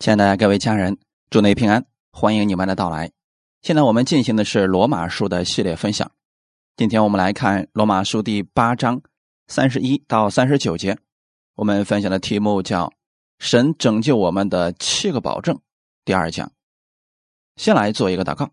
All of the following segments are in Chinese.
亲爱的各位家人，祝您平安，欢迎你们的到来。现在我们进行的是罗马书的系列分享。今天我们来看罗马书第八章三十一到三十九节。我们分享的题目叫“神拯救我们的七个保证”。第二讲，先来做一个祷告。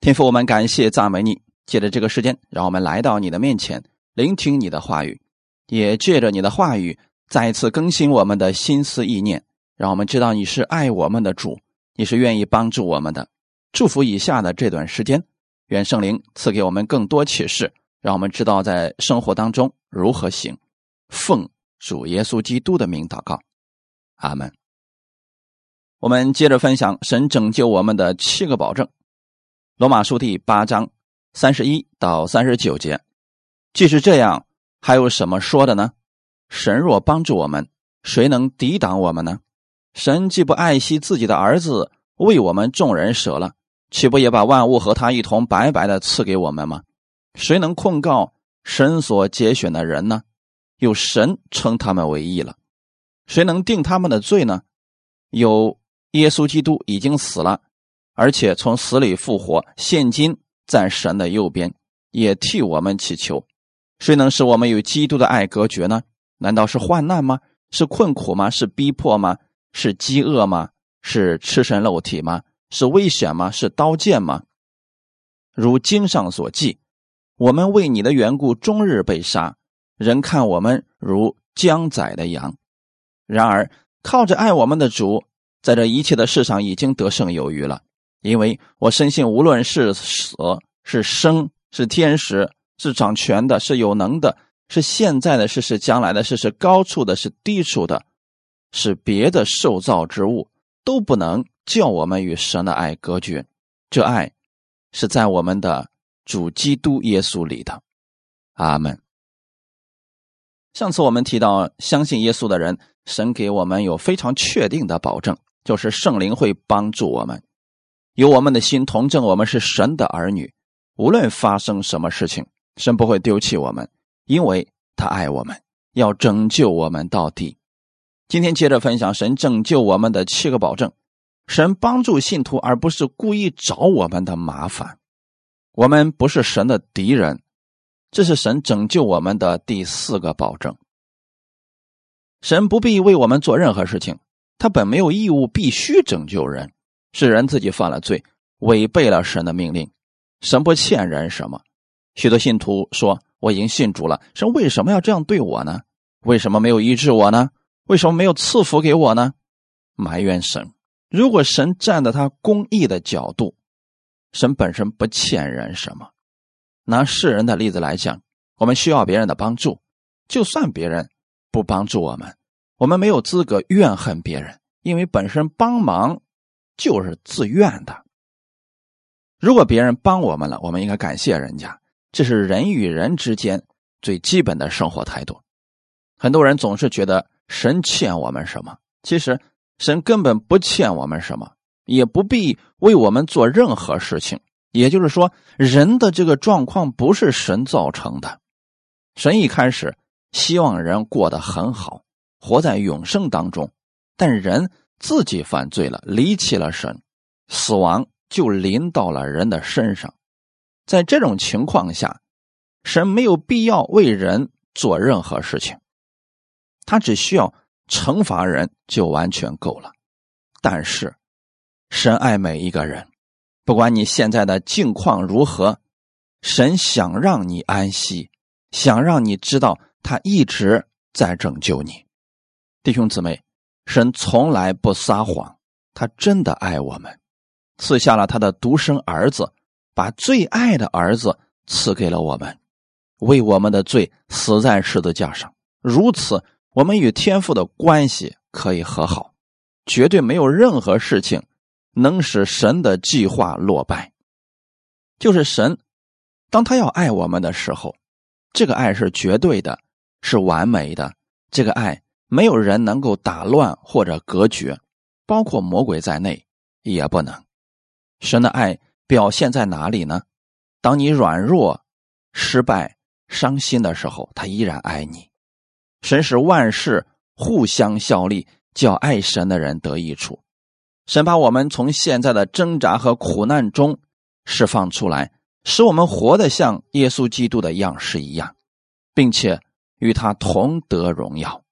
天父，我们感谢赞美你，借着这个时间，让我们来到你的面前，聆听你的话语，也借着你的话语，再一次更新我们的心思意念。让我们知道你是爱我们的主，你是愿意帮助我们的。祝福以下的这段时间，愿圣灵赐给我们更多启示，让我们知道在生活当中如何行。奉主耶稣基督的名祷告，阿门。我们接着分享神拯救我们的七个保证。罗马书第八章三十一到三十九节，既是这样，还有什么说的呢？神若帮助我们，谁能抵挡我们呢？神既不爱惜自己的儿子，为我们众人舍了，岂不也把万物和他一同白白的赐给我们吗？谁能控告神所节选的人呢？有神称他们为义了。谁能定他们的罪呢？有耶稣基督已经死了，而且从死里复活，现今在神的右边，也替我们祈求。谁能使我们与基督的爱隔绝呢？难道是患难吗？是困苦吗？是逼迫吗？是饥饿吗？是赤身露体吗？是危险吗？是刀剑吗？如经上所记，我们为你的缘故，终日被杀，人看我们如将宰的羊。然而靠着爱我们的主，在这一切的事上已经得胜有余了。因为我深信，无论是死是生，是天使，是掌权的，是有能的，是现在的事，是将来的事，是高处的，是低处的。是别的受造之物都不能叫我们与神的爱隔绝，这爱是在我们的主基督耶稣里的。阿门。上次我们提到，相信耶稣的人，神给我们有非常确定的保证，就是圣灵会帮助我们，有我们的心同证，我们是神的儿女。无论发生什么事情，神不会丢弃我们，因为他爱我们，要拯救我们到底。今天接着分享神拯救我们的七个保证。神帮助信徒，而不是故意找我们的麻烦。我们不是神的敌人，这是神拯救我们的第四个保证。神不必为我们做任何事情，他本没有义务必须拯救人，是人自己犯了罪，违背了神的命令。神不欠人什么。许多信徒说：“我已经信主了，神为什么要这样对我呢？为什么没有医治我呢？”为什么没有赐福给我呢？埋怨神。如果神站在他公义的角度，神本身不欠人什么。拿世人的例子来讲，我们需要别人的帮助，就算别人不帮助我们，我们没有资格怨恨别人，因为本身帮忙就是自愿的。如果别人帮我们了，我们应该感谢人家，这是人与人之间最基本的生活态度。很多人总是觉得。神欠我们什么？其实神根本不欠我们什么，也不必为我们做任何事情。也就是说，人的这个状况不是神造成的。神一开始希望人过得很好，活在永生当中，但人自己犯罪了，离弃了神，死亡就临到了人的身上。在这种情况下，神没有必要为人做任何事情。他只需要惩罚人就完全够了，但是神爱每一个人，不管你现在的境况如何，神想让你安息，想让你知道他一直在拯救你，弟兄姊妹，神从来不撒谎，他真的爱我们，赐下了他的独生儿子，把最爱的儿子赐给了我们，为我们的罪死在十字架上，如此。我们与天父的关系可以和好，绝对没有任何事情能使神的计划落败。就是神，当他要爱我们的时候，这个爱是绝对的，是完美的。这个爱没有人能够打乱或者隔绝，包括魔鬼在内也不能。神的爱表现在哪里呢？当你软弱、失败、伤心的时候，他依然爱你。神使万事互相效力，叫爱神的人得益处。神把我们从现在的挣扎和苦难中释放出来，使我们活得像耶稣基督的样式一样，并且与他同得荣耀。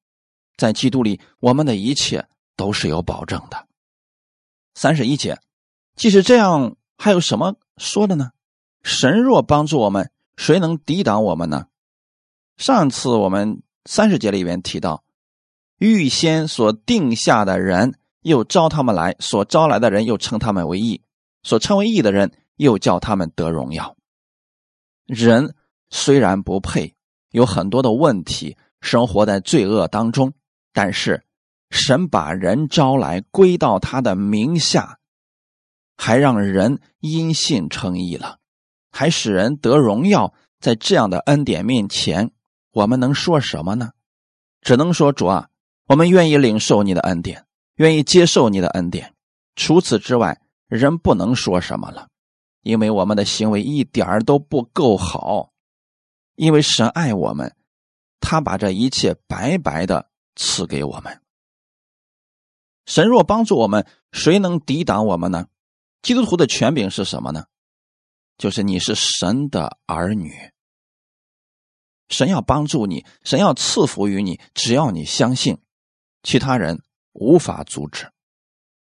在基督里，我们的一切都是有保证的。三十一节，即使这样，还有什么说的呢？神若帮助我们，谁能抵挡我们呢？上次我们三十节里面提到，预先所定下的人。又招他们来，所招来的人又称他们为义，所称为义的人又叫他们得荣耀。人虽然不配，有很多的问题，生活在罪恶当中，但是神把人招来归到他的名下，还让人因信称义了，还使人得荣耀。在这样的恩典面前，我们能说什么呢？只能说主啊，我们愿意领受你的恩典。愿意接受你的恩典，除此之外，人不能说什么了，因为我们的行为一点都不够好。因为神爱我们，他把这一切白白的赐给我们。神若帮助我们，谁能抵挡我们呢？基督徒的权柄是什么呢？就是你是神的儿女，神要帮助你，神要赐福于你，只要你相信，其他人。无法阻止，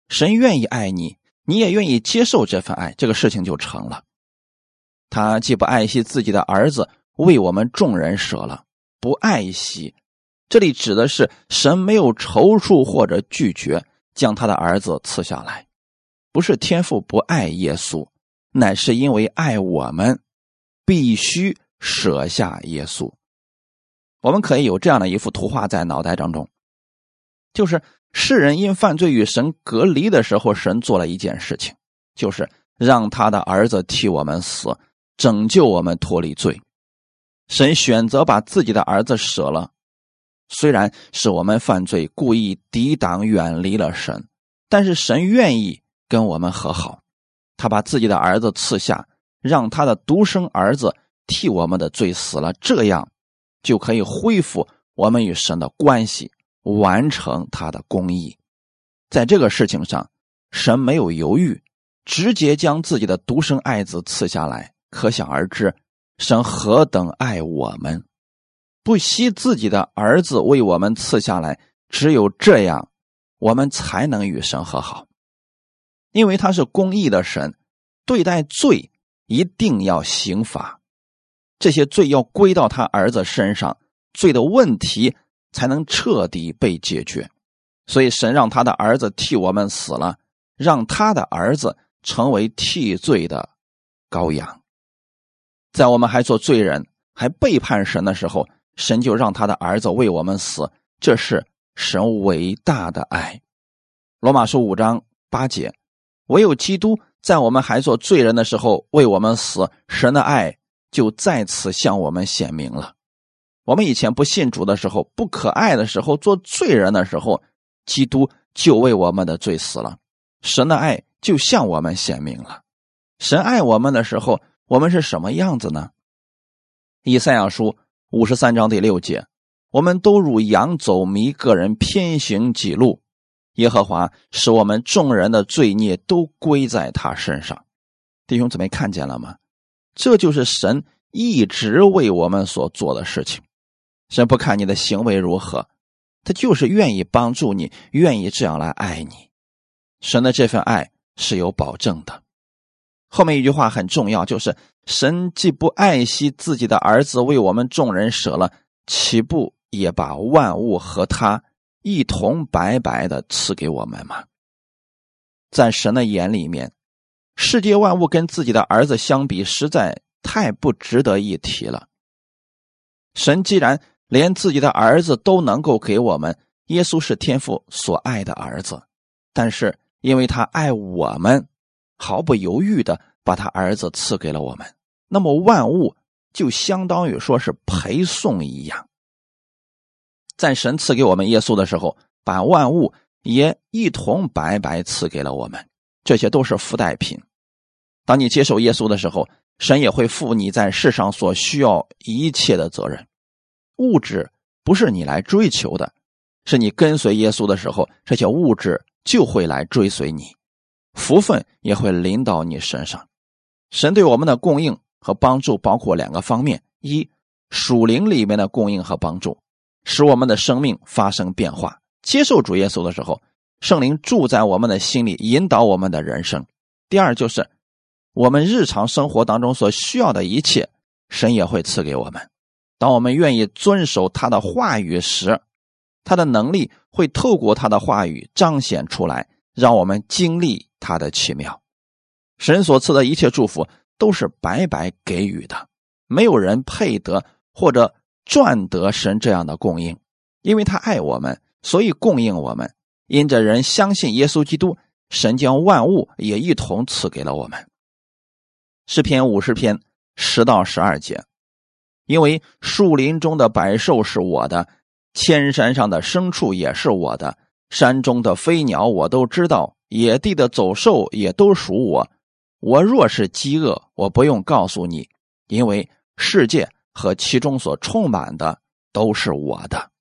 神愿意爱你，你也愿意接受这份爱，这个事情就成了。他既不爱惜自己的儿子，为我们众人舍了，不爱惜，这里指的是神没有踌躇或者拒绝将他的儿子赐下来，不是天父不爱耶稣，乃是因为爱我们，必须舍下耶稣。我们可以有这样的一幅图画在脑袋当中，就是。世人因犯罪与神隔离的时候，神做了一件事情，就是让他的儿子替我们死，拯救我们脱离罪。神选择把自己的儿子舍了，虽然是我们犯罪，故意抵挡、远离了神，但是神愿意跟我们和好。他把自己的儿子赐下，让他的独生儿子替我们的罪死了，这样就可以恢复我们与神的关系。完成他的公义，在这个事情上，神没有犹豫，直接将自己的独生爱子赐下来。可想而知，神何等爱我们，不惜自己的儿子为我们赐下来。只有这样，我们才能与神和好，因为他是公义的神，对待罪一定要刑罚，这些罪要归到他儿子身上，罪的问题。才能彻底被解决，所以神让他的儿子替我们死了，让他的儿子成为替罪的羔羊。在我们还做罪人、还背叛神的时候，神就让他的儿子为我们死，这是神伟大的爱。罗马书五章八节，唯有基督在我们还做罪人的时候为我们死，神的爱就再次向我们显明了。我们以前不信主的时候，不可爱的时候，做罪人的时候，基督就为我们的罪死了。神的爱就向我们显明了。神爱我们的时候，我们是什么样子呢？以赛亚书五十三章第六节：我们都如羊走迷，个人偏行己路。耶和华使我们众人的罪孽都归在他身上。弟兄姊妹看见了吗？这就是神一直为我们所做的事情。神不看你的行为如何，他就是愿意帮助你，愿意这样来爱你。神的这份爱是有保证的。后面一句话很重要，就是神既不爱惜自己的儿子为我们众人舍了，岂不也把万物和他一同白白的赐给我们吗？在神的眼里面，世界万物跟自己的儿子相比，实在太不值得一提了。神既然连自己的儿子都能够给我们，耶稣是天父所爱的儿子，但是因为他爱我们，毫不犹豫的把他儿子赐给了我们，那么万物就相当于说是陪送一样。在神赐给我们耶稣的时候，把万物也一同白白赐给了我们，这些都是附带品。当你接受耶稣的时候，神也会负你在世上所需要一切的责任。物质不是你来追求的，是你跟随耶稣的时候，这些物质就会来追随你。福分也会临到你身上。神对我们的供应和帮助包括两个方面：一，属灵里面的供应和帮助，使我们的生命发生变化。接受主耶稣的时候，圣灵住在我们的心里，引导我们的人生。第二，就是我们日常生活当中所需要的一切，神也会赐给我们。当我们愿意遵守他的话语时，他的能力会透过他的话语彰显出来，让我们经历他的奇妙。神所赐的一切祝福都是白白给予的，没有人配得或者赚得神这样的供应，因为他爱我们，所以供应我们。因着人相信耶稣基督，神将万物也一同赐给了我们。诗篇五十篇十到十二节，因为树林中的百兽是我的。千山上的牲畜也是我的，山中的飞鸟我都知道，野地的走兽也都属我。我若是饥饿，我不用告诉你，因为世界和其中所充满的都是我的。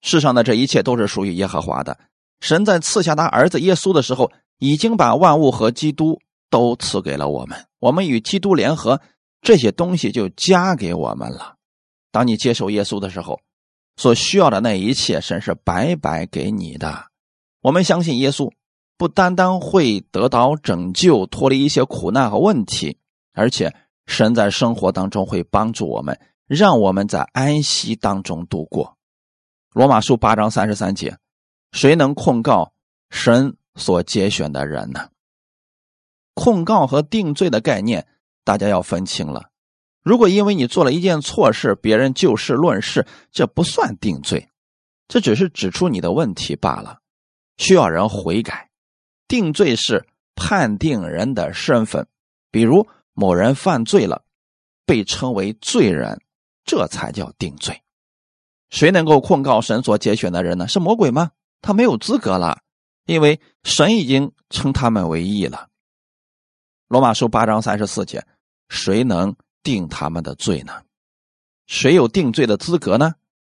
世上的这一切都是属于耶和华的。神在赐下他儿子耶稣的时候，已经把万物和基督都赐给了我们。我们与基督联合，这些东西就加给我们了。当你接受耶稣的时候。所需要的那一切，神是白白给你的。我们相信耶稣，不单单会得到拯救、脱离一些苦难和问题，而且神在生活当中会帮助我们，让我们在安息当中度过。罗马书八章三十三节：谁能控告神所节选的人呢？控告和定罪的概念，大家要分清了。如果因为你做了一件错事，别人就事论事，这不算定罪，这只是指出你的问题罢了，需要人悔改。定罪是判定人的身份，比如某人犯罪了，被称为罪人，这才叫定罪。谁能够控告神所节选的人呢？是魔鬼吗？他没有资格了，因为神已经称他们为义了。罗马书八章三十四节，谁能？定他们的罪呢？谁有定罪的资格呢？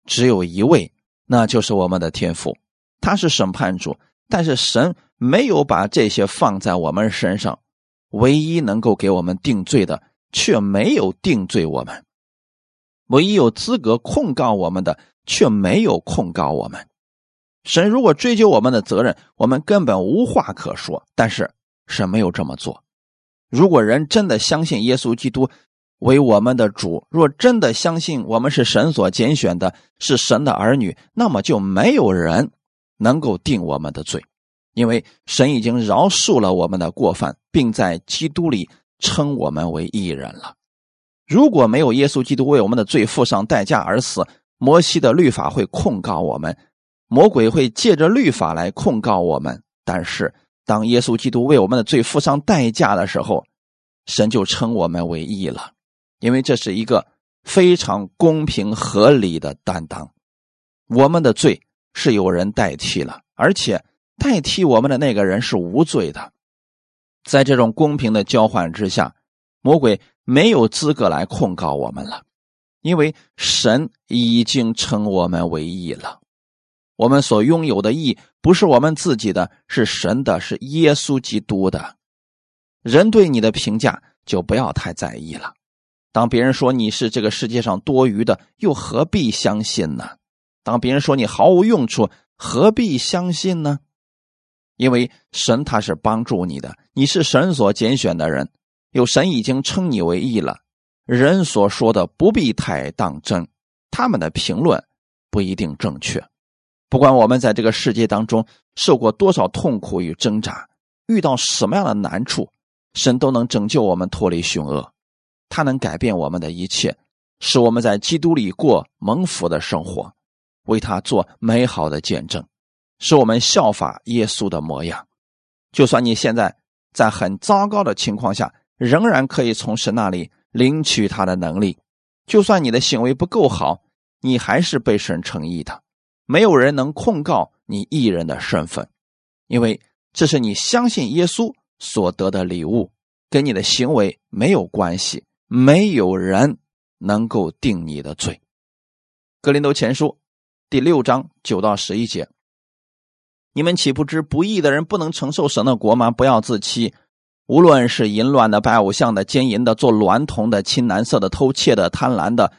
只有一位，那就是我们的天父。他是审判主，但是神没有把这些放在我们身上。唯一能够给我们定罪的，却没有定罪我们；唯一有资格控告我们的，却没有控告我们。神如果追究我们的责任，我们根本无话可说。但是神没有这么做。如果人真的相信耶稣基督，为我们的主，若真的相信我们是神所拣选的，是神的儿女，那么就没有人能够定我们的罪，因为神已经饶恕了我们的过犯，并在基督里称我们为义人了。如果没有耶稣基督为我们的罪付上代价而死，摩西的律法会控告我们，魔鬼会借着律法来控告我们。但是，当耶稣基督为我们的罪付上代价的时候，神就称我们为义了。因为这是一个非常公平合理的担当，我们的罪是有人代替了，而且代替我们的那个人是无罪的。在这种公平的交换之下，魔鬼没有资格来控告我们了，因为神已经称我们为义了。我们所拥有的义不是我们自己的，是神的，是耶稣基督的。人对你的评价就不要太在意了。当别人说你是这个世界上多余的，又何必相信呢？当别人说你毫无用处，何必相信呢？因为神他是帮助你的，你是神所拣选的人，有神已经称你为义了。人所说的不必太当真，他们的评论不一定正确。不管我们在这个世界当中受过多少痛苦与挣扎，遇到什么样的难处，神都能拯救我们脱离凶恶。他能改变我们的一切，使我们在基督里过蒙福的生活，为他做美好的见证，使我们效法耶稣的模样。就算你现在在很糟糕的情况下，仍然可以从神那里领取他的能力。就算你的行为不够好，你还是被神称义的。没有人能控告你义人的身份，因为这是你相信耶稣所得的礼物，跟你的行为没有关系。没有人能够定你的罪。格林都前书第六章九到十一节，你们岂不知不义的人不能承受神的国吗？不要自欺，无论是淫乱的、拜偶像的、奸淫的、做娈童的、亲男色的、偷窃的、贪婪的、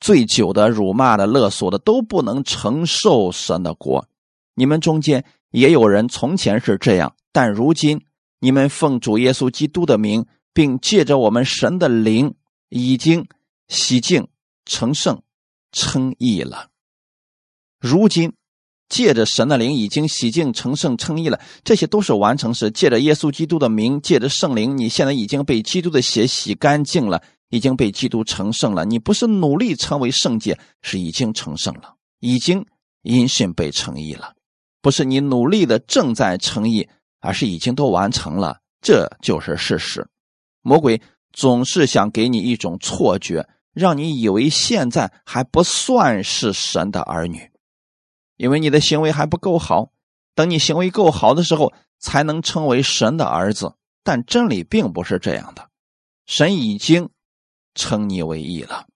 醉酒的、辱骂的、勒索的，都不能承受神的国。你们中间也有人从前是这样，但如今你们奉主耶稣基督的名，并借着我们神的灵，已经洗净、成圣、称义了。如今。借着神的灵已经洗净成圣称义了，这些都是完成时。借着耶稣基督的名，借着圣灵，你现在已经被基督的血洗干净了，已经被基督成圣了。你不是努力成为圣洁，是已经成圣了，已经因信被成义了。不是你努力的正在成义，而是已经都完成了，这就是事实。魔鬼总是想给你一种错觉，让你以为现在还不算是神的儿女。因为你的行为还不够好，等你行为够好的时候，才能称为神的儿子。但真理并不是这样的，神已经称你为义了。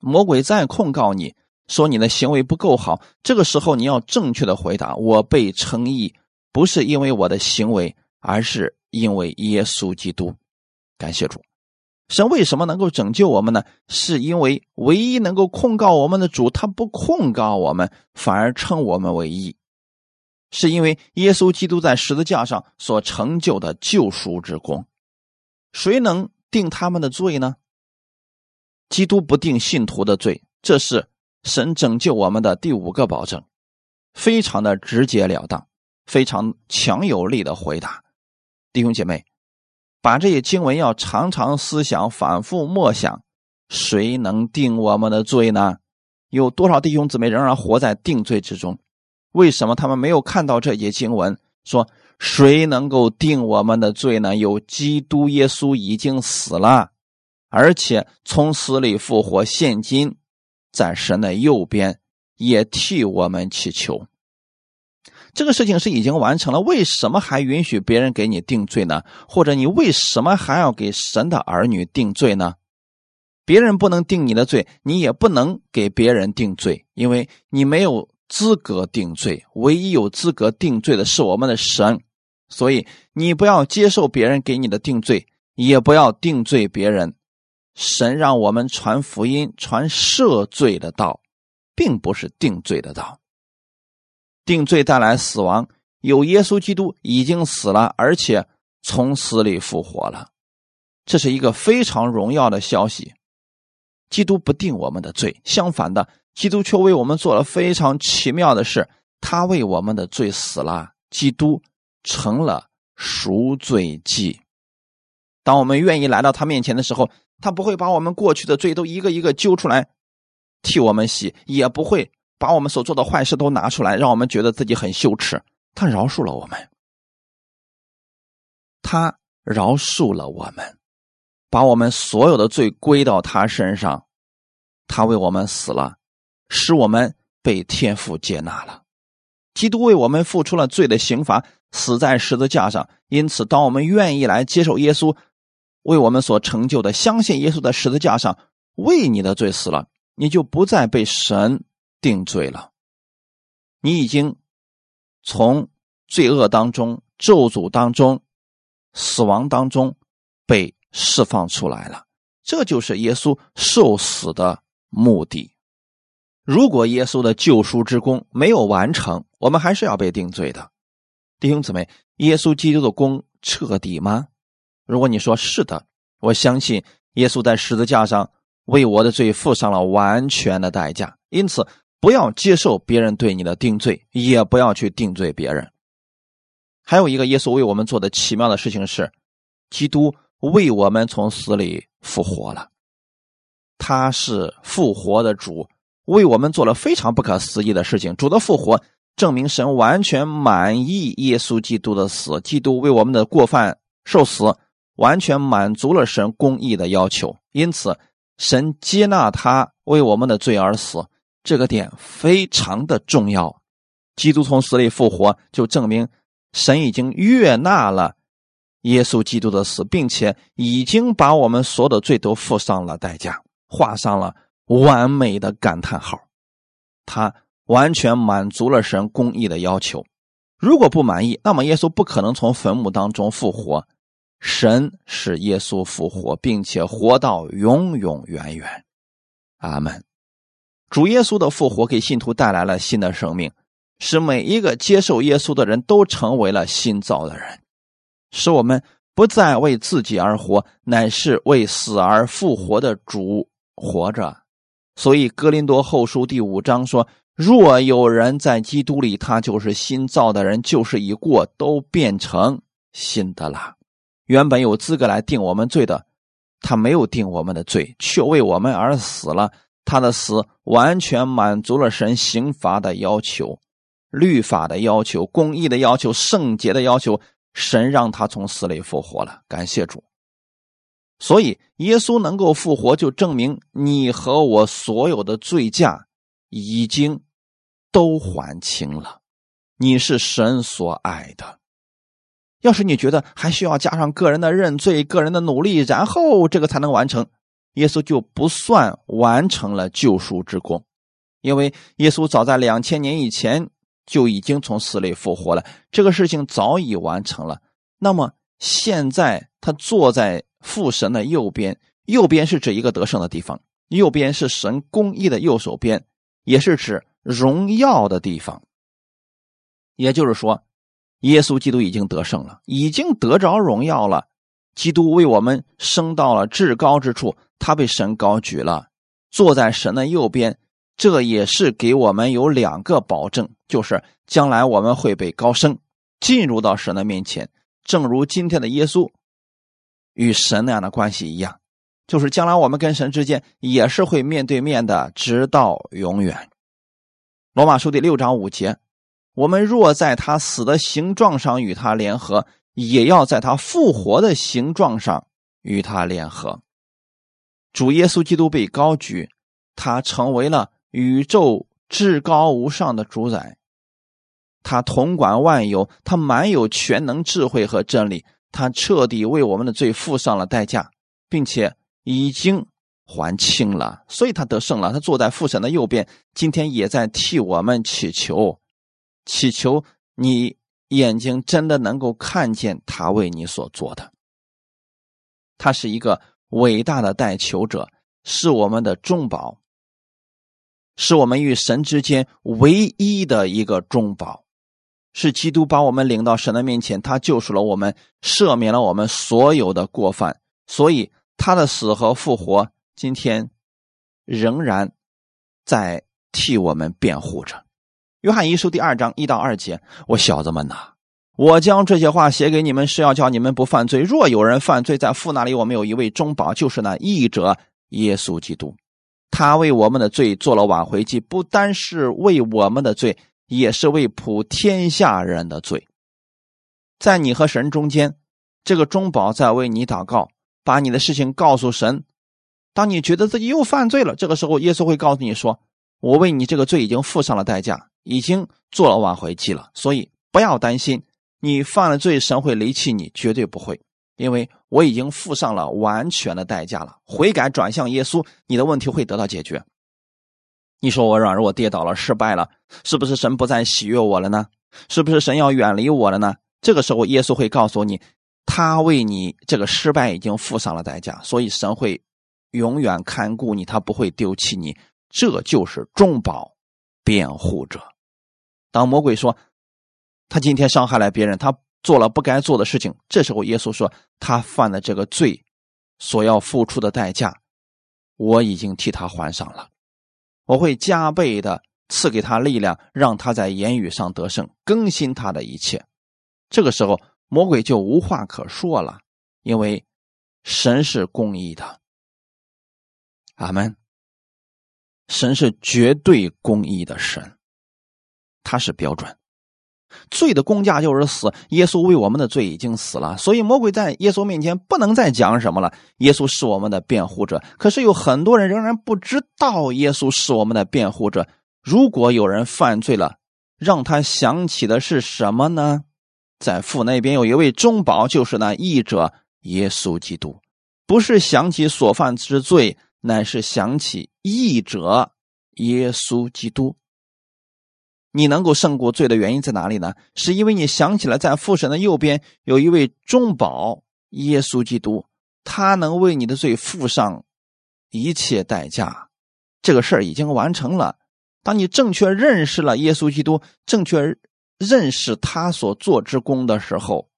魔鬼再控告你说你的行为不够好，这个时候你要正确的回答：我被称义，不是因为我的行为，而是因为耶稣基督。感谢主。神为什么能够拯救我们呢？是因为唯一能够控告我们的主，他不控告我们，反而称我们为义，是因为耶稣基督在十字架上所成就的救赎之功。谁能定他们的罪呢？基督不定信徒的罪，这是神拯救我们的第五个保证，非常的直截了当，非常强有力的回答，弟兄姐妹。把这些经文要常常思想，反复默想，谁能定我们的罪呢？有多少弟兄姊妹仍然活在定罪之中？为什么他们没有看到这些经文？说谁能够定我们的罪呢？有基督耶稣已经死了，而且从死里复活，现今在神的右边，也替我们祈求。这个事情是已经完成了，为什么还允许别人给你定罪呢？或者你为什么还要给神的儿女定罪呢？别人不能定你的罪，你也不能给别人定罪，因为你没有资格定罪。唯一有资格定罪的是我们的神，所以你不要接受别人给你的定罪，也不要定罪别人。神让我们传福音、传赦罪的道，并不是定罪的道。定罪带来死亡，有耶稣基督已经死了，而且从死里复活了，这是一个非常荣耀的消息。基督不定我们的罪，相反的，基督却为我们做了非常奇妙的事，他为我们的罪死了，基督成了赎罪祭。当我们愿意来到他面前的时候，他不会把我们过去的罪都一个一个揪出来替我们洗，也不会。把我们所做的坏事都拿出来，让我们觉得自己很羞耻。他饶恕了我们，他饶恕了我们，把我们所有的罪归到他身上。他为我们死了，使我们被天父接纳了。基督为我们付出了罪的刑罚，死在十字架上。因此，当我们愿意来接受耶稣为我们所成就的，相信耶稣在十字架上为你的罪死了，你就不再被神。定罪了，你已经从罪恶当中、咒诅当中、死亡当中被释放出来了。这就是耶稣受死的目的。如果耶稣的救赎之功没有完成，我们还是要被定罪的。弟兄姊妹，耶稣基督的功彻底吗？如果你说是的，我相信耶稣在十字架上为我的罪付上了完全的代价，因此。不要接受别人对你的定罪，也不要去定罪别人。还有一个耶稣为我们做的奇妙的事情是，基督为我们从死里复活了。他是复活的主，为我们做了非常不可思议的事情。主的复活证明神完全满意耶稣基督的死，基督为我们的过犯受死，完全满足了神公义的要求。因此，神接纳他为我们的罪而死。这个点非常的重要，基督从死里复活，就证明神已经悦纳了耶稣基督的死，并且已经把我们所有的罪都付上了代价，画上了完美的感叹号。他完全满足了神公义的要求，如果不满意，那么耶稣不可能从坟墓当中复活。神使耶稣复活，并且活到永永远远。阿门。主耶稣的复活给信徒带来了新的生命，使每一个接受耶稣的人都成为了新造的人，使我们不再为自己而活，乃是为死而复活的主活着。所以，《哥林多后书》第五章说：“若有人在基督里，他就是新造的人，就是已过，都变成新的了。原本有资格来定我们罪的，他没有定我们的罪，却为我们而死了。他的死完全满足了神刑罚的要求、律法的要求、公义的要求、圣洁的要求。神让他从死里复活了，感谢主。”所以，耶稣能够复活，就证明你和我所有的罪驾已经都还清了。你是神所爱的。要是你觉得还需要加上个人的认罪、个人的努力，然后这个才能完成，耶稣就不算完成了救赎之功，因为耶稣早在两千年以前就已经从死里复活了，这个事情早已完成了。那么现在他坐在。父神的右边，右边是指一个得胜的地方，右边是神公义的右手边，也是指荣耀的地方。也就是说，耶稣基督已经得胜了，已经得着荣耀了。基督为我们升到了至高之处，他被神高举了，坐在神的右边。这也是给我们有两个保证，就是将来我们会被高升，进入到神的面前，正如今天的耶稣。与神那样的关系一样，就是将来我们跟神之间也是会面对面的，直到永远。罗马书第六章五节：我们若在他死的形状上与他联合，也要在他复活的形状上与他联合。主耶稣基督被高举，他成为了宇宙至高无上的主宰，他统管万有，他满有全能、智慧和真理。他彻底为我们的罪付上了代价，并且已经还清了，所以他得胜了。他坐在父神的右边，今天也在替我们祈求，祈求你眼睛真的能够看见他为你所做的。他是一个伟大的代求者，是我们的中保，是我们与神之间唯一的一个中保。是基督把我们领到神的面前，他救赎了我们，赦免了我们所有的过犯，所以他的死和复活，今天仍然在替我们辩护着。约翰一书第二章一到二节：我小子们呐，我将这些话写给你们，是要叫你们不犯罪。若有人犯罪，在父那里，我们有一位中保，就是那义者耶稣基督，他为我们的罪做了挽回祭，不单是为我们的罪。也是为普天下人的罪，在你和神中间，这个中保在为你祷告，把你的事情告诉神。当你觉得自己又犯罪了，这个时候，耶稣会告诉你说：“我为你这个罪已经付上了代价，已经做了挽回祭了。所以不要担心，你犯了罪，神会离弃你，绝对不会，因为我已经付上了完全的代价了。悔改转向耶稣，你的问题会得到解决。”你说我软弱跌倒了，失败了，是不是神不再喜悦我了呢？是不是神要远离我了呢？这个时候，耶稣会告诉你，他为你这个失败已经付上了代价，所以神会永远看顾你，他不会丢弃你。这就是中保辩护者。当魔鬼说他今天伤害了别人，他做了不该做的事情，这时候耶稣说他犯的这个罪所要付出的代价，我已经替他还上了。我会加倍的赐给他力量，让他在言语上得胜，更新他的一切。这个时候，魔鬼就无话可说了，因为神是公义的。阿门。神是绝对公义的神，他是标准。罪的公价就是死，耶稣为我们的罪已经死了，所以魔鬼在耶稣面前不能再讲什么了。耶稣是我们的辩护者，可是有很多人仍然不知道耶稣是我们的辩护者。如果有人犯罪了，让他想起的是什么呢？在父那边有一位中保，就是那义者耶稣基督，不是想起所犯之罪，乃是想起义者耶稣基督。你能够胜过罪的原因在哪里呢？是因为你想起了在父神的右边有一位中保耶稣基督，他能为你的罪付上一切代价，这个事儿已经完成了。当你正确认识了耶稣基督，正确认识他所做之功的时候，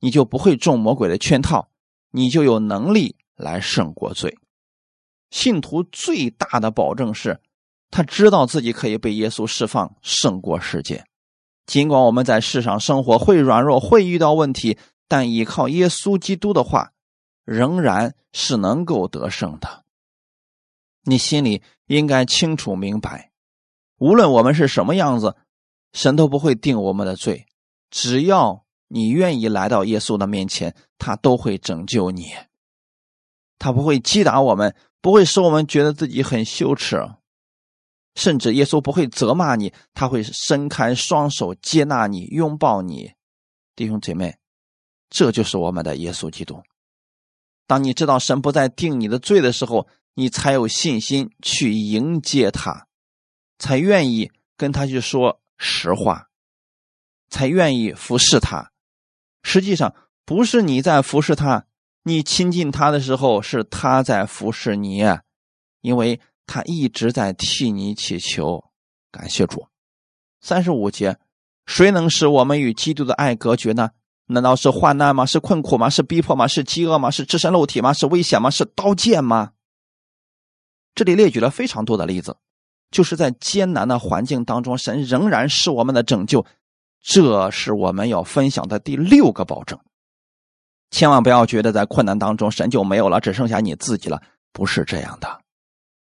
你就不会中魔鬼的圈套，你就有能力来胜过罪。信徒最大的保证是。他知道自己可以被耶稣释放，胜过世界。尽管我们在世上生活会软弱，会遇到问题，但依靠耶稣基督的话，仍然是能够得胜的。你心里应该清楚明白，无论我们是什么样子，神都不会定我们的罪。只要你愿意来到耶稣的面前，他都会拯救你。他不会击打我们，不会使我们觉得自己很羞耻。甚至耶稣不会责骂你，他会伸开双手接纳你，拥抱你，弟兄姐妹，这就是我们的耶稣基督。当你知道神不再定你的罪的时候，你才有信心去迎接他，才愿意跟他去说实话，才愿意服侍他。实际上不是你在服侍他，你亲近他的时候是他在服侍你，因为。他一直在替你祈求，感谢主。三十五节，谁能使我们与基督的爱隔绝呢？难道是患难吗？是困苦吗？是逼迫吗？是饥饿吗？是赤身露体吗？是危险吗？是刀剑吗？这里列举了非常多的例子，就是在艰难的环境当中，神仍然是我们的拯救。这是我们要分享的第六个保证。千万不要觉得在困难当中神就没有了，只剩下你自己了，不是这样的。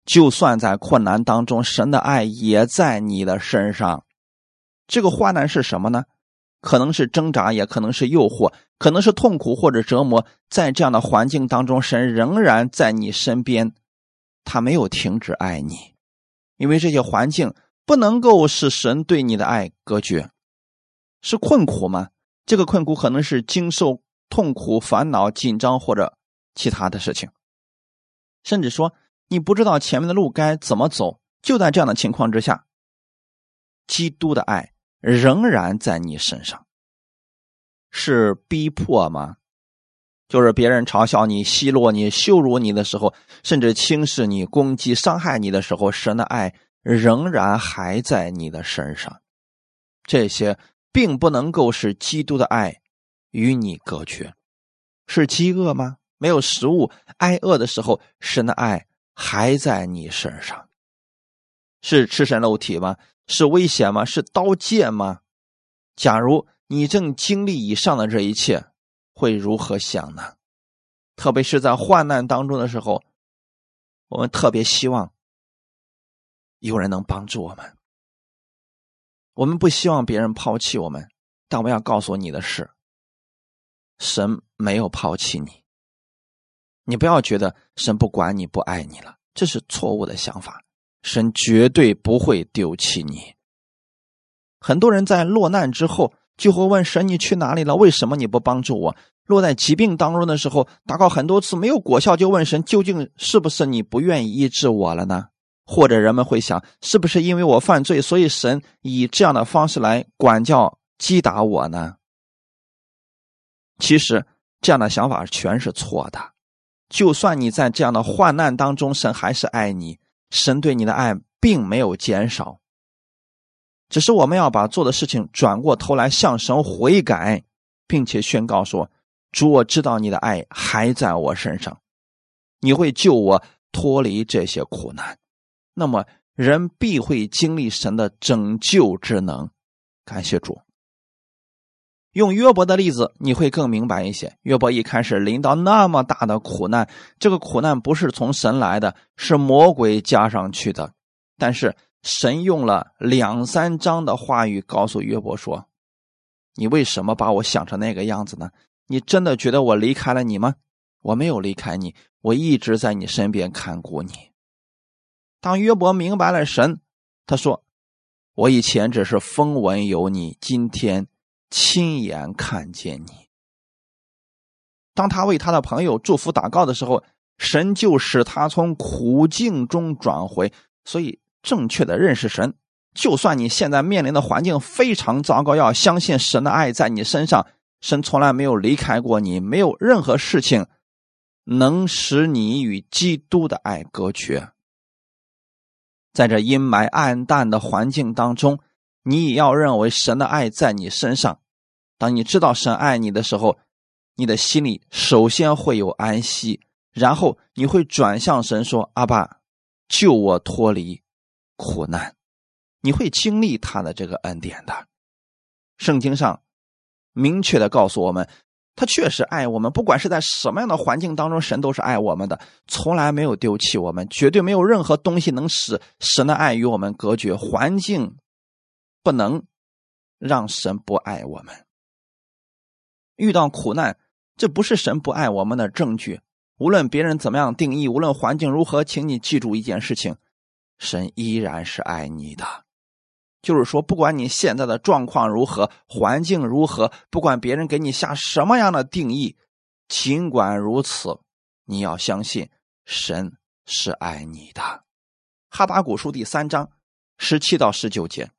就算在困难当中，神的爱也在你的身上。这个患难是什么呢？可能是挣扎，也可能是诱惑，可能是痛苦或者折磨。在这样的环境当中，神仍然在你身边，他没有停止爱你，因为这些环境不能够使神对你的爱隔绝。是困苦吗？这个困苦可能是经受痛苦、烦恼、紧张或者其他的事情，甚至说。你不知道前面的路该怎么走，就在这样的情况之下，基督的爱仍然在你身上。是逼迫吗？就是别人嘲笑你、奚落你、羞辱你的时候，甚至轻视你、攻击、伤害你的时候，神的爱仍然还在你的身上。这些并不能够使基督的爱与你隔绝。是饥饿吗？没有食物、挨饿的时候，神的爱。还在你身上，是赤身露体吗？是危险吗？是刀剑吗？假如你正经历以上的这一切，会如何想呢？特别是在患难当中的时候，我们特别希望有人能帮助我们。我们不希望别人抛弃我们，但我要告诉你的是，神没有抛弃你。你不要觉得神不管你不爱你了，这是错误的想法。神绝对不会丢弃你。很多人在落难之后就会问神：“你去哪里了？为什么你不帮助我？”落在疾病当中的时候，祷告很多次没有果效，就问神：“究竟是不是你不愿意医治我了呢？”或者人们会想：“是不是因为我犯罪，所以神以这样的方式来管教、击打我呢？”其实这样的想法全是错的。就算你在这样的患难当中，神还是爱你，神对你的爱并没有减少。只是我们要把做的事情转过头来向神悔改，并且宣告说：“主，我知道你的爱还在我身上，你会救我脱离这些苦难。”那么人必会经历神的拯救之能。感谢主。用约伯的例子，你会更明白一些。约伯一开始临到那么大的苦难，这个苦难不是从神来的，是魔鬼加上去的。但是神用了两三章的话语告诉约伯说：“你为什么把我想成那个样子呢？你真的觉得我离开了你吗？我没有离开你，我一直在你身边看顾你。”当约伯明白了神，他说：“我以前只是风闻有你，今天。”亲眼看见你。当他为他的朋友祝福祷告的时候，神就使他从苦境中转回。所以，正确的认识神，就算你现在面临的环境非常糟糕，要相信神的爱在你身上，神从来没有离开过你，没有任何事情能使你与基督的爱隔绝。在这阴霾暗淡的环境当中，你也要认为神的爱在你身上。当你知道神爱你的时候，你的心里首先会有安息，然后你会转向神说：“阿爸，救我脱离苦难。”你会经历他的这个恩典的。圣经上明确的告诉我们，他确实爱我们，不管是在什么样的环境当中，神都是爱我们的，从来没有丢弃我们，绝对没有任何东西能使神的爱与我们隔绝。环境不能让神不爱我们。遇到苦难，这不是神不爱我们的证据。无论别人怎么样定义，无论环境如何，请你记住一件事情：神依然是爱你的。就是说，不管你现在的状况如何，环境如何，不管别人给你下什么样的定义，尽管如此，你要相信神是爱你的。哈巴古书第三章十七到十九节：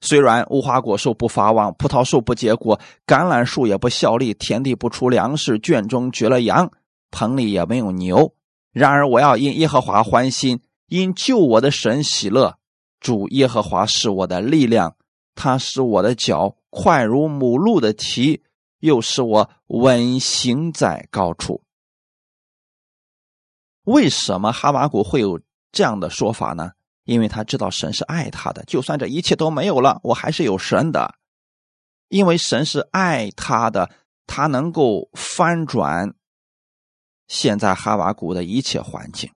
虽然无花果树不发旺，葡萄树不结果，橄榄树也不效力，田地不出粮食，圈中绝了羊，棚里也没有牛，然而我要因耶和华欢心，因救我的神喜乐。主耶和华是我的力量，他使我的脚快如母鹿的蹄，又使我稳行在高处。为什么哈马谷会有这样的说法呢？因为他知道神是爱他的，就算这一切都没有了，我还是有神的。因为神是爱他的，他能够翻转现在哈瓦谷的一切环境。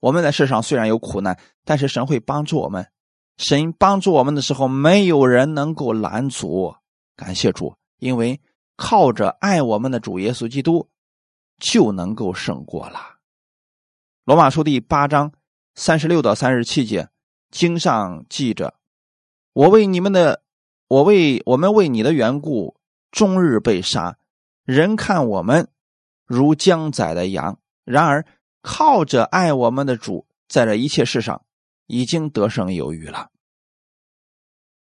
我们在世上虽然有苦难，但是神会帮助我们。神帮助我们的时候，没有人能够拦阻。感谢主，因为靠着爱我们的主耶稣基督，就能够胜过了。罗马书第八章三十六到三十七节，经上记着：“我为你们的，我为我们为你的缘故，终日被杀。人看我们如将宰的羊，然而靠着爱我们的主，在这一切事上。”已经得胜有余了。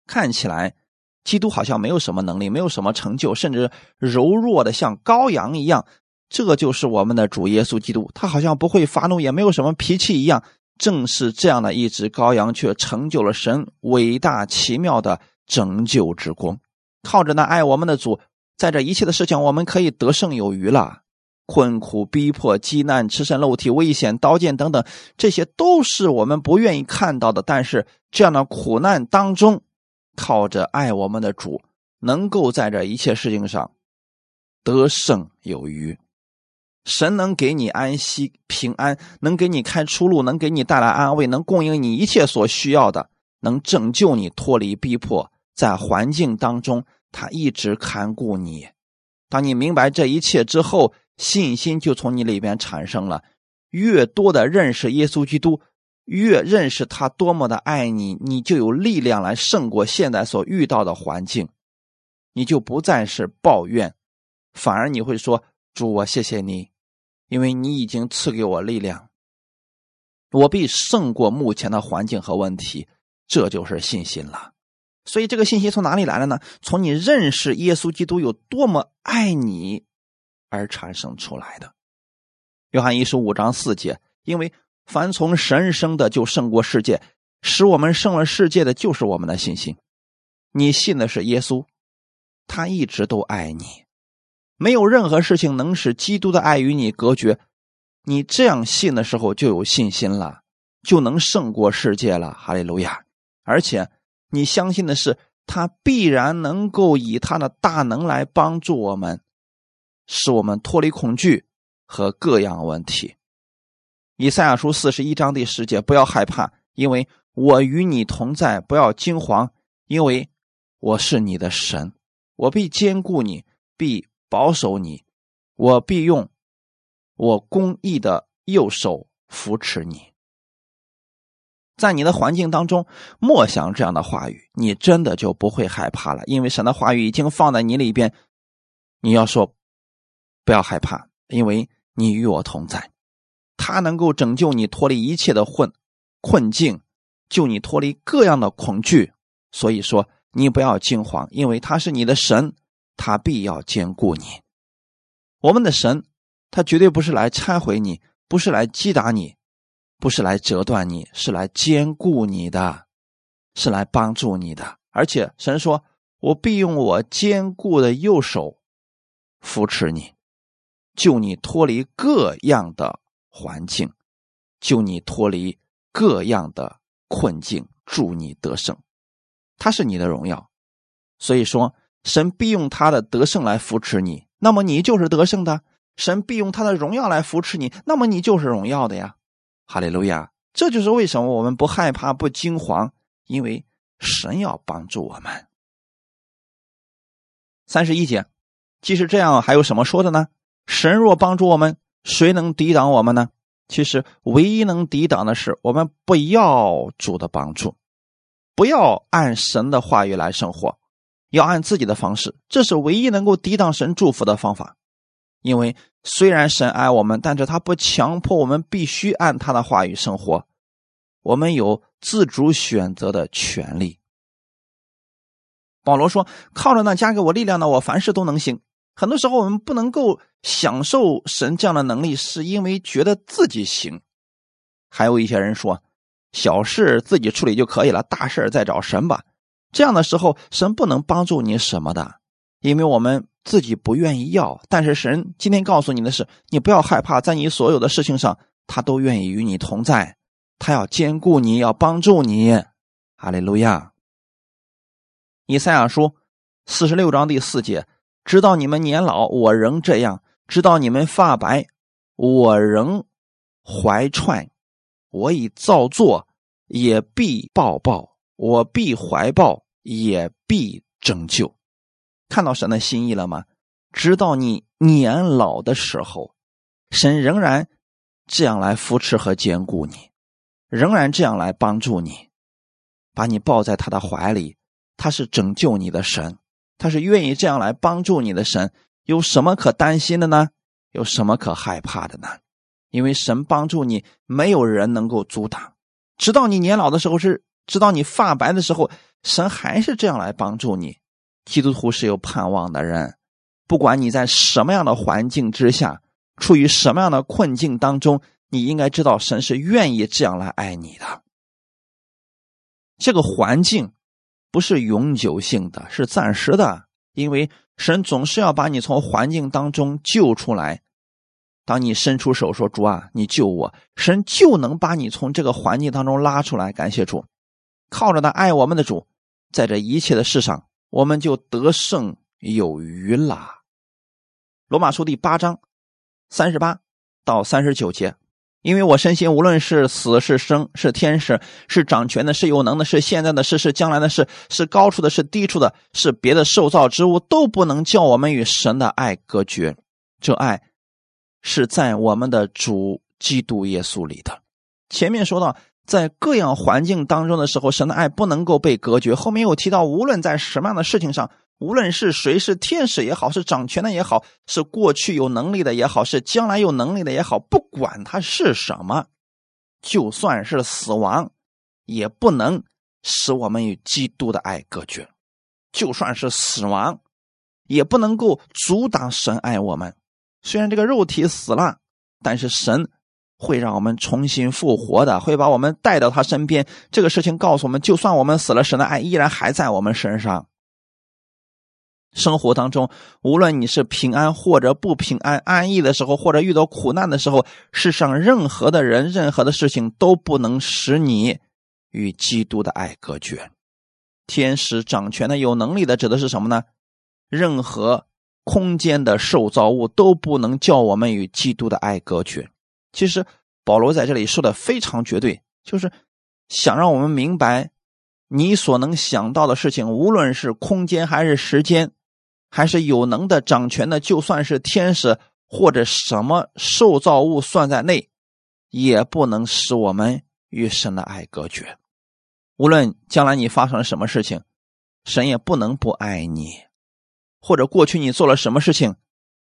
看起来，基督好像没有什么能力，没有什么成就，甚至柔弱的像羔羊一样。这就是我们的主耶稣基督，他好像不会发怒，也没有什么脾气一样。正是这样的一只羔羊，却成就了神伟大奇妙的拯救之功。靠着那爱我们的主，在这一切的事情，我们可以得胜有余了。困苦、逼迫、饥难、吃身露体、危险、刀剑等等，这些都是我们不愿意看到的。但是，这样的苦难当中，靠着爱我们的主，能够在这一切事情上得胜有余。神能给你安息、平安，能给你开出路，能给你带来安慰，能供应你一切所需要的，能拯救你脱离逼迫。在环境当中，他一直看顾你。当你明白这一切之后，信心就从你里边产生了，越多的认识耶稣基督，越认识他多么的爱你，你就有力量来胜过现在所遇到的环境，你就不再是抱怨，反而你会说：“主，我谢谢你，因为你已经赐给我力量，我必胜过目前的环境和问题。”这就是信心了。所以这个信心从哪里来的呢？从你认识耶稣基督有多么爱你。而产生出来的。约翰一书五章四节，因为凡从神生的就胜过世界，使我们胜了世界的就是我们的信心。你信的是耶稣，他一直都爱你，没有任何事情能使基督的爱与你隔绝。你这样信的时候，就有信心了，就能胜过世界了。哈利路亚！而且你相信的是，他必然能够以他的大能来帮助我们。使我们脱离恐惧和各样问题。以赛亚书四十一章第十节：不要害怕，因为我与你同在；不要惊慌，因为我是你的神，我必坚固你，必保守你，我必用我公义的右手扶持你。在你的环境当中，默想这样的话语，你真的就不会害怕了，因为神的话语已经放在你里边。你要说。不要害怕，因为你与我同在，他能够拯救你脱离一切的混困境，救你脱离各样的恐惧。所以说，你不要惊慌，因为他是你的神，他必要兼顾你。我们的神，他绝对不是来拆毁你，不是来击打你，不是来折断你，是来兼顾你的，是来帮助你的。而且神说：“我必用我坚固的右手扶持你，救你脱离各样的环境，救你脱离各样的困境，助你得胜。”他是你的荣耀，所以说神必用他的得胜来扶持你，那么你就是得胜的；神必用他的荣耀来扶持你，那么你就是荣耀的呀！哈利路亚！这就是为什么我们不害怕、不惊慌，因为神要帮助我们。三十一节，即使这样，还有什么说的呢？神若帮助我们，谁能抵挡我们呢？其实，唯一能抵挡的是我们不要主的帮助。不要按神的话语来生活，要按自己的方式，这是唯一能够抵挡神祝福的方法。因为虽然神爱我们，但是他不强迫我们必须按他的话语生活，我们有自主选择的权利。保罗说：“靠着那加给我力量的，我凡事都能行。”很多时候，我们不能够享受神这样的能力，是因为觉得自己行。还有一些人说。小事自己处理就可以了，大事再找神吧。这样的时候，神不能帮助你什么的，因为我们自己不愿意要。但是神今天告诉你的是，你不要害怕，在你所有的事情上，他都愿意与你同在，他要兼顾你，要帮助你。哈利路亚。以赛亚书四十六章第四节：直到你们年老，我仍这样；直到你们发白，我仍怀揣。我已造作，也必报报；我必怀抱，也必拯救。看到神的心意了吗？直到你年老的时候，神仍然这样来扶持和兼顾你，仍然这样来帮助你，把你抱在他的怀里。他是拯救你的神，他是愿意这样来帮助你的神。有什么可担心的呢？有什么可害怕的呢？因为神帮助你，没有人能够阻挡。直到你年老的时候，是直到你发白的时候，神还是这样来帮助你。基督徒是有盼望的人，不管你在什么样的环境之下，处于什么样的困境当中，你应该知道神是愿意这样来爱你的。这个环境不是永久性的，是暂时的，因为神总是要把你从环境当中救出来。当你伸出手说：“主啊，你救我！”神就能把你从这个环境当中拉出来。感谢主，靠着那爱我们的主，在这一切的事上，我们就得胜有余啦。罗马书第八章三十八到三十九节，因为我深信，无论是死是生，是天使，是掌权的，是有能的，是现在的事，是将来的事，是高处的，是低处的，是别的受造之物，都不能叫我们与神的爱隔绝。这爱。是在我们的主基督耶稣里的。前面说到，在各样环境当中的时候，神的爱不能够被隔绝。后面又提到，无论在什么样的事情上，无论是谁是天使也好，是掌权的也好，是过去有能力的也好，是将来有能力的也好，不管他是什么，就算是死亡，也不能使我们与基督的爱隔绝；就算是死亡，也不能够阻挡神爱我们。虽然这个肉体死了，但是神会让我们重新复活的，会把我们带到他身边。这个事情告诉我们，就算我们死了，神的爱依然还在我们身上。生活当中，无论你是平安或者不平安、安逸的时候，或者遇到苦难的时候，世上任何的人、任何的事情都不能使你与基督的爱隔绝。天使掌权的、有能力的，指的是什么呢？任何。空间的受造物都不能叫我们与基督的爱隔绝。其实保罗在这里说的非常绝对，就是想让我们明白，你所能想到的事情，无论是空间还是时间，还是有能的掌权的，就算是天使或者什么受造物算在内，也不能使我们与神的爱隔绝。无论将来你发生了什么事情，神也不能不爱你。或者过去你做了什么事情，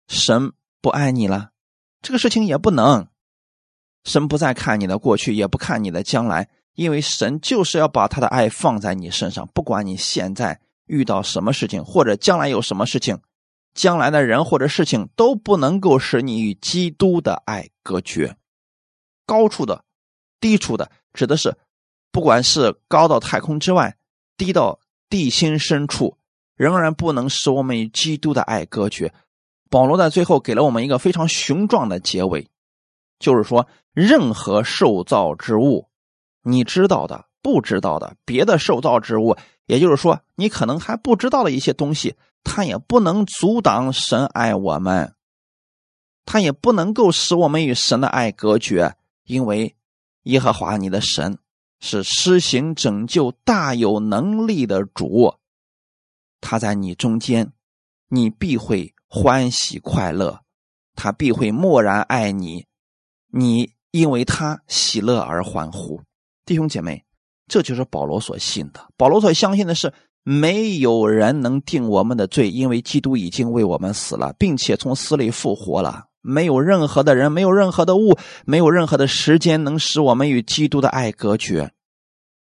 神不爱你了，这个事情也不能。神不再看你的过去，也不看你的将来，因为神就是要把他的爱放在你身上，不管你现在遇到什么事情，或者将来有什么事情，将来的人或者事情都不能够使你与基督的爱隔绝。高处的、低处的，指的是不管是高到太空之外，低到地心深处，仍然不能使我们与基督的爱隔绝。保罗在最后给了我们一个非常雄壮的结尾，就是说，任何受造之物，你知道的、不知道的，别的受造之物，也就是说，你可能还不知道的一些东西，它也不能阻挡神爱我们，它也不能够使我们与神的爱隔绝，因为耶和华你的神是施行拯救、大有能力的主，他在你中间，你必会。欢喜快乐，他必会默然爱你，你因为他喜乐而欢呼。弟兄姐妹，这就是保罗所信的。保罗所相信的是，没有人能定我们的罪，因为基督已经为我们死了，并且从死里复活了。没有任何的人，没有任何的物，没有任何的时间能使我们与基督的爱隔绝。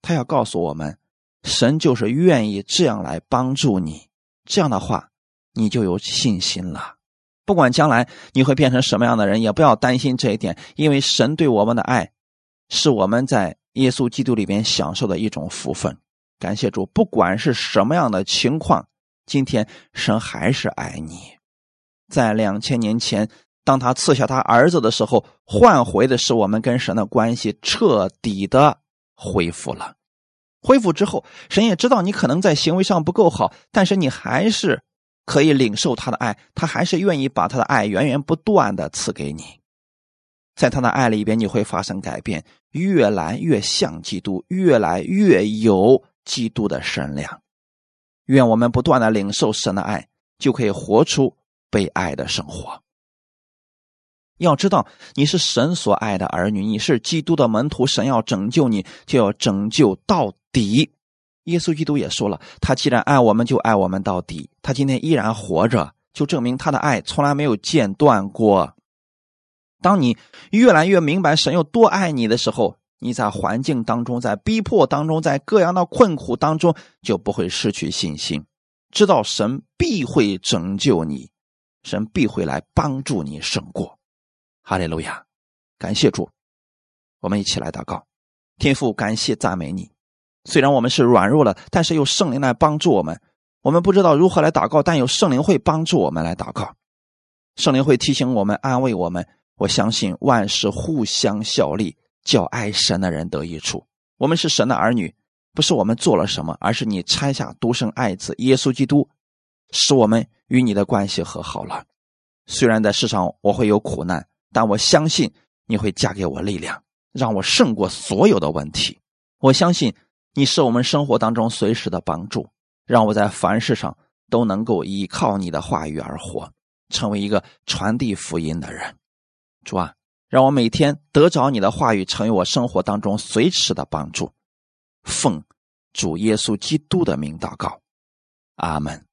他要告诉我们，神就是愿意这样来帮助你。这样的话。你就有信心了，不管将来你会变成什么样的人，也不要担心这一点，因为神对我们的爱，是我们在耶稣基督里边享受的一种福分。感谢主，不管是什么样的情况，今天神还是爱你。在两千年前，当他赐下他儿子的时候，换回的是我们跟神的关系彻底的恢复了。恢复之后，神也知道你可能在行为上不够好，但是你还是。可以领受他的爱，他还是愿意把他的爱源源不断的赐给你，在他的爱里边，你会发生改变，越来越像基督，越来越有基督的神量。愿我们不断的领受神的爱，就可以活出被爱的生活。要知道，你是神所爱的儿女，你是基督的门徒，神要拯救你，就要拯救到底。耶稣基督也说了，他既然爱我们，就爱我们到底。他今天依然活着，就证明他的爱从来没有间断过。当你越来越明白神有多爱你的时候，你在环境当中，在逼迫当中，在各样的困苦当中，就不会失去信心，知道神必会拯救你，神必会来帮助你胜过。哈利路亚，感谢主，我们一起来祷告，天父，感谢赞美你。虽然我们是软弱了，但是有圣灵来帮助我们。我们不知道如何来祷告，但有圣灵会帮助我们来祷告。圣灵会提醒我们、安慰我们。我相信万事互相效力，叫爱神的人得益处。我们是神的儿女，不是我们做了什么，而是你拆下独生爱子耶稣基督，使我们与你的关系和好了。虽然在世上我会有苦难，但我相信你会加给我力量，让我胜过所有的问题。我相信。你是我们生活当中随时的帮助，让我在凡事上都能够依靠你的话语而活，成为一个传递福音的人。主啊，让我每天得着你的话语，成为我生活当中随时的帮助。奉主耶稣基督的名祷告，阿门。